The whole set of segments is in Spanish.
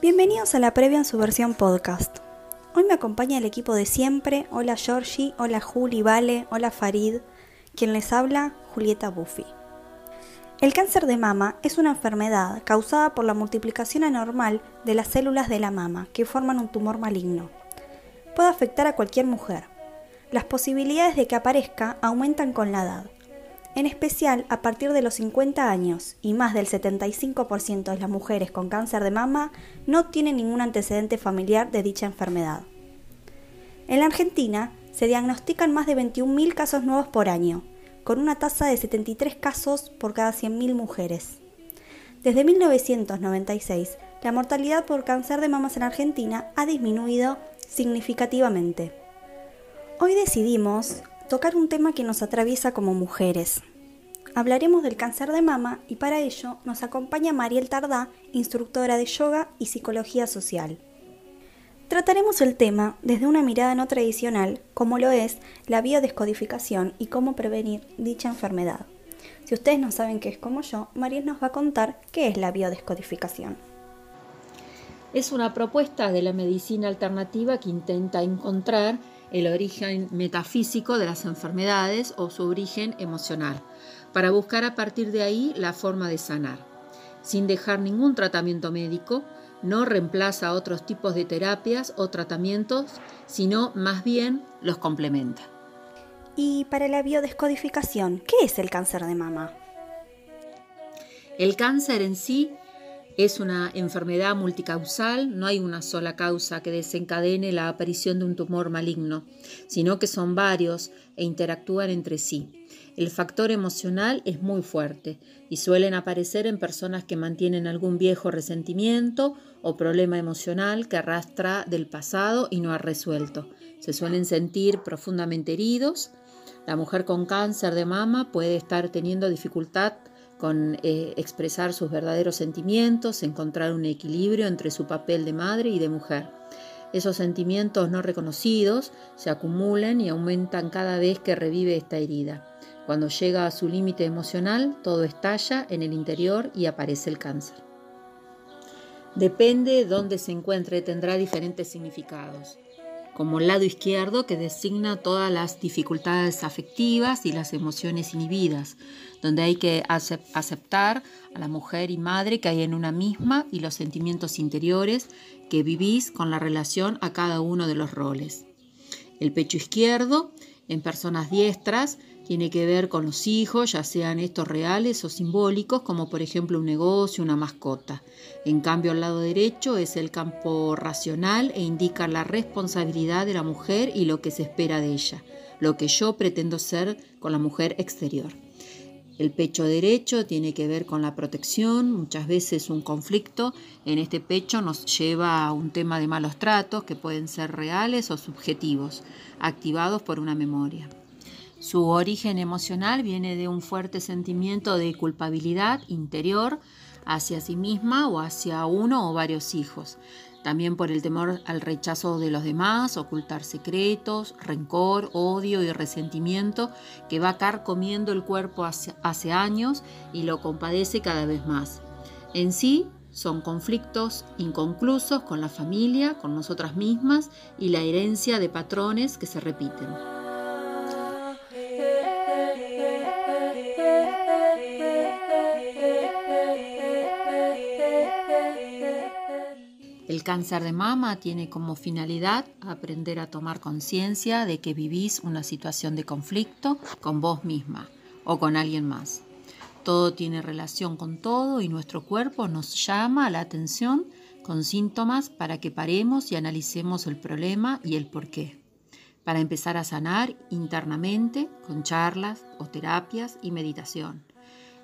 Bienvenidos a la previa en su versión podcast. Hoy me acompaña el equipo de siempre. Hola Georgie, hola Juli, Vale, hola Farid. Quien les habla, Julieta Buffy. El cáncer de mama es una enfermedad causada por la multiplicación anormal de las células de la mama que forman un tumor maligno. Puede afectar a cualquier mujer. Las posibilidades de que aparezca aumentan con la edad en especial a partir de los 50 años, y más del 75% de las mujeres con cáncer de mama no tienen ningún antecedente familiar de dicha enfermedad. En la Argentina se diagnostican más de 21.000 casos nuevos por año, con una tasa de 73 casos por cada 100.000 mujeres. Desde 1996, la mortalidad por cáncer de mamas en Argentina ha disminuido significativamente. Hoy decidimos tocar un tema que nos atraviesa como mujeres. Hablaremos del cáncer de mama y para ello nos acompaña Mariel Tardá, instructora de yoga y psicología social. Trataremos el tema desde una mirada no tradicional, como lo es la biodescodificación y cómo prevenir dicha enfermedad. Si ustedes no saben qué es como yo, Mariel nos va a contar qué es la biodescodificación. Es una propuesta de la medicina alternativa que intenta encontrar el origen metafísico de las enfermedades o su origen emocional, para buscar a partir de ahí la forma de sanar. Sin dejar ningún tratamiento médico, no reemplaza otros tipos de terapias o tratamientos, sino más bien los complementa. Y para la biodescodificación, ¿qué es el cáncer de mama? El cáncer en sí es una enfermedad multicausal, no hay una sola causa que desencadene la aparición de un tumor maligno, sino que son varios e interactúan entre sí. El factor emocional es muy fuerte y suelen aparecer en personas que mantienen algún viejo resentimiento o problema emocional que arrastra del pasado y no ha resuelto. Se suelen sentir profundamente heridos. La mujer con cáncer de mama puede estar teniendo dificultad con eh, expresar sus verdaderos sentimientos, encontrar un equilibrio entre su papel de madre y de mujer. Esos sentimientos no reconocidos se acumulan y aumentan cada vez que revive esta herida. Cuando llega a su límite emocional, todo estalla en el interior y aparece el cáncer. Depende dónde se encuentre, tendrá diferentes significados como lado izquierdo que designa todas las dificultades afectivas y las emociones inhibidas, donde hay que aceptar a la mujer y madre que hay en una misma y los sentimientos interiores que vivís con la relación a cada uno de los roles. El pecho izquierdo, en personas diestras, tiene que ver con los hijos, ya sean estos reales o simbólicos, como por ejemplo un negocio, una mascota. En cambio, al lado derecho es el campo racional e indica la responsabilidad de la mujer y lo que se espera de ella, lo que yo pretendo ser con la mujer exterior. El pecho derecho tiene que ver con la protección, muchas veces un conflicto en este pecho nos lleva a un tema de malos tratos que pueden ser reales o subjetivos, activados por una memoria. Su origen emocional viene de un fuerte sentimiento de culpabilidad interior hacia sí misma o hacia uno o varios hijos. También por el temor al rechazo de los demás, ocultar secretos, rencor, odio y resentimiento que va comiendo el cuerpo hace, hace años y lo compadece cada vez más. En sí, son conflictos inconclusos con la familia, con nosotras mismas y la herencia de patrones que se repiten. Cáncer de mama tiene como finalidad aprender a tomar conciencia de que vivís una situación de conflicto con vos misma o con alguien más. Todo tiene relación con todo y nuestro cuerpo nos llama la atención con síntomas para que paremos y analicemos el problema y el por qué. Para empezar a sanar internamente con charlas o terapias y meditación.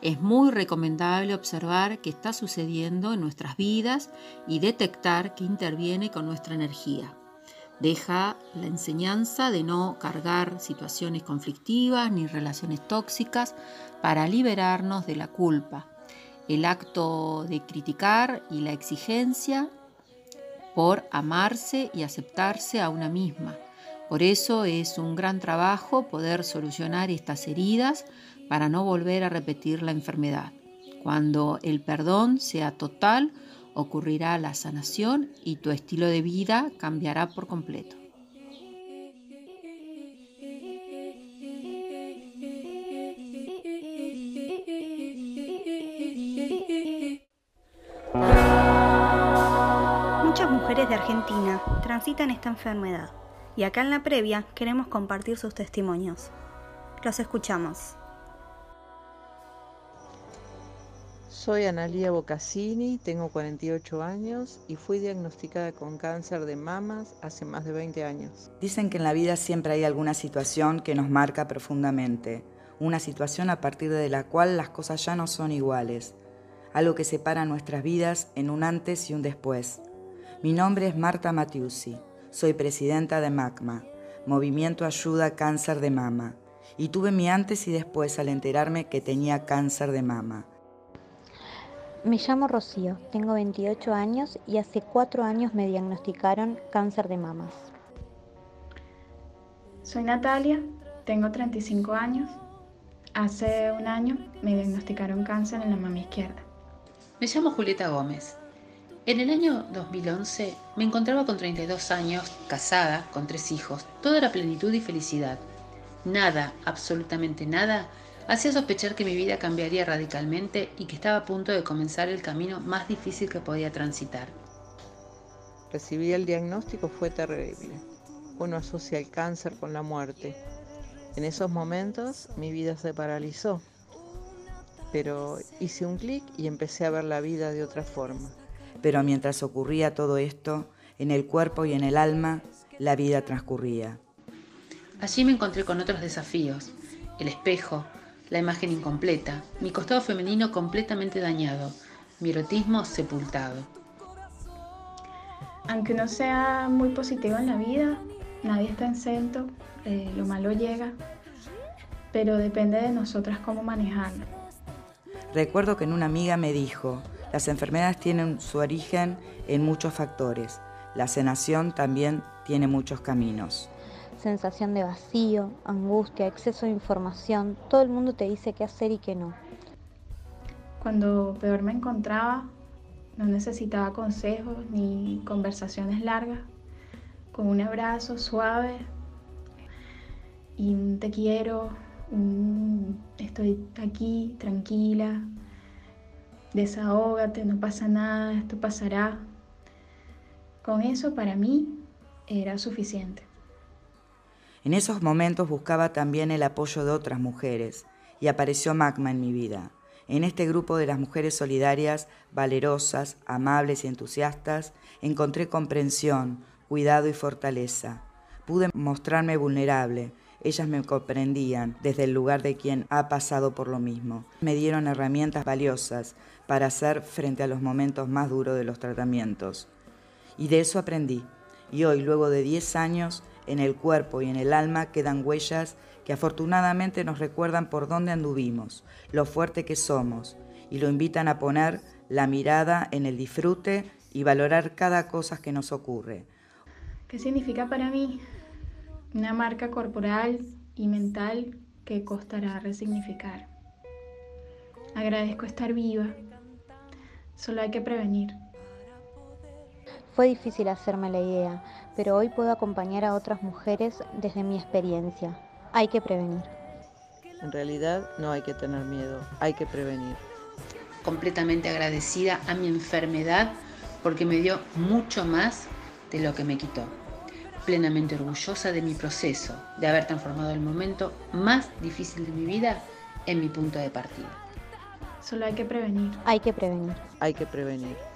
Es muy recomendable observar qué está sucediendo en nuestras vidas y detectar qué interviene con nuestra energía. Deja la enseñanza de no cargar situaciones conflictivas ni relaciones tóxicas para liberarnos de la culpa, el acto de criticar y la exigencia por amarse y aceptarse a una misma. Por eso es un gran trabajo poder solucionar estas heridas para no volver a repetir la enfermedad. Cuando el perdón sea total ocurrirá la sanación y tu estilo de vida cambiará por completo. Muchas mujeres de Argentina transitan esta enfermedad y acá en la previa queremos compartir sus testimonios. Los escuchamos. Soy Analia Bocassini, tengo 48 años y fui diagnosticada con cáncer de mamas hace más de 20 años. Dicen que en la vida siempre hay alguna situación que nos marca profundamente, una situación a partir de la cual las cosas ya no son iguales, algo que separa nuestras vidas en un antes y un después. Mi nombre es Marta Matiusi, soy presidenta de MACMA, Movimiento Ayuda Cáncer de Mama, y tuve mi antes y después al enterarme que tenía cáncer de mama. Me llamo Rocío, tengo 28 años y hace 4 años me diagnosticaron cáncer de mamas. Soy Natalia, tengo 35 años. Hace un año me diagnosticaron cáncer en la mama izquierda. Me llamo Julieta Gómez. En el año 2011 me encontraba con 32 años, casada, con tres hijos. Todo era plenitud y felicidad. Nada, absolutamente nada, hacía sospechar que mi vida cambiaría radicalmente y que estaba a punto de comenzar el camino más difícil que podía transitar. Recibí el diagnóstico fue terrible. Uno asocia el cáncer con la muerte. En esos momentos mi vida se paralizó, pero hice un clic y empecé a ver la vida de otra forma. Pero mientras ocurría todo esto, en el cuerpo y en el alma, la vida transcurría. Allí me encontré con otros desafíos, el espejo, la imagen incompleta, mi costado femenino completamente dañado, mi erotismo sepultado. Aunque no sea muy positivo en la vida, nadie está exento, eh, lo malo llega, pero depende de nosotras cómo manejarlo. Recuerdo que en una amiga me dijo, las enfermedades tienen su origen en muchos factores, la sanación también tiene muchos caminos sensación de vacío, angustia, exceso de información. Todo el mundo te dice qué hacer y qué no. Cuando peor me encontraba, no necesitaba consejos ni conversaciones largas. Con un abrazo suave y un te quiero, estoy aquí, tranquila, desahógate, no pasa nada, esto pasará. Con eso para mí era suficiente. En esos momentos buscaba también el apoyo de otras mujeres y apareció Magma en mi vida. En este grupo de las mujeres solidarias, valerosas, amables y entusiastas, encontré comprensión, cuidado y fortaleza. Pude mostrarme vulnerable. Ellas me comprendían desde el lugar de quien ha pasado por lo mismo. Me dieron herramientas valiosas para hacer frente a los momentos más duros de los tratamientos. Y de eso aprendí. Y hoy, luego de 10 años, en el cuerpo y en el alma quedan huellas que afortunadamente nos recuerdan por dónde anduvimos, lo fuerte que somos, y lo invitan a poner la mirada en el disfrute y valorar cada cosa que nos ocurre. ¿Qué significa para mí? Una marca corporal y mental que costará resignificar. Agradezco estar viva, solo hay que prevenir. Fue difícil hacerme la idea, pero hoy puedo acompañar a otras mujeres desde mi experiencia. Hay que prevenir. En realidad no hay que tener miedo, hay que prevenir. Completamente agradecida a mi enfermedad porque me dio mucho más de lo que me quitó. Plenamente orgullosa de mi proceso, de haber transformado el momento más difícil de mi vida en mi punto de partida. Solo hay que prevenir. Hay que prevenir. Hay que prevenir.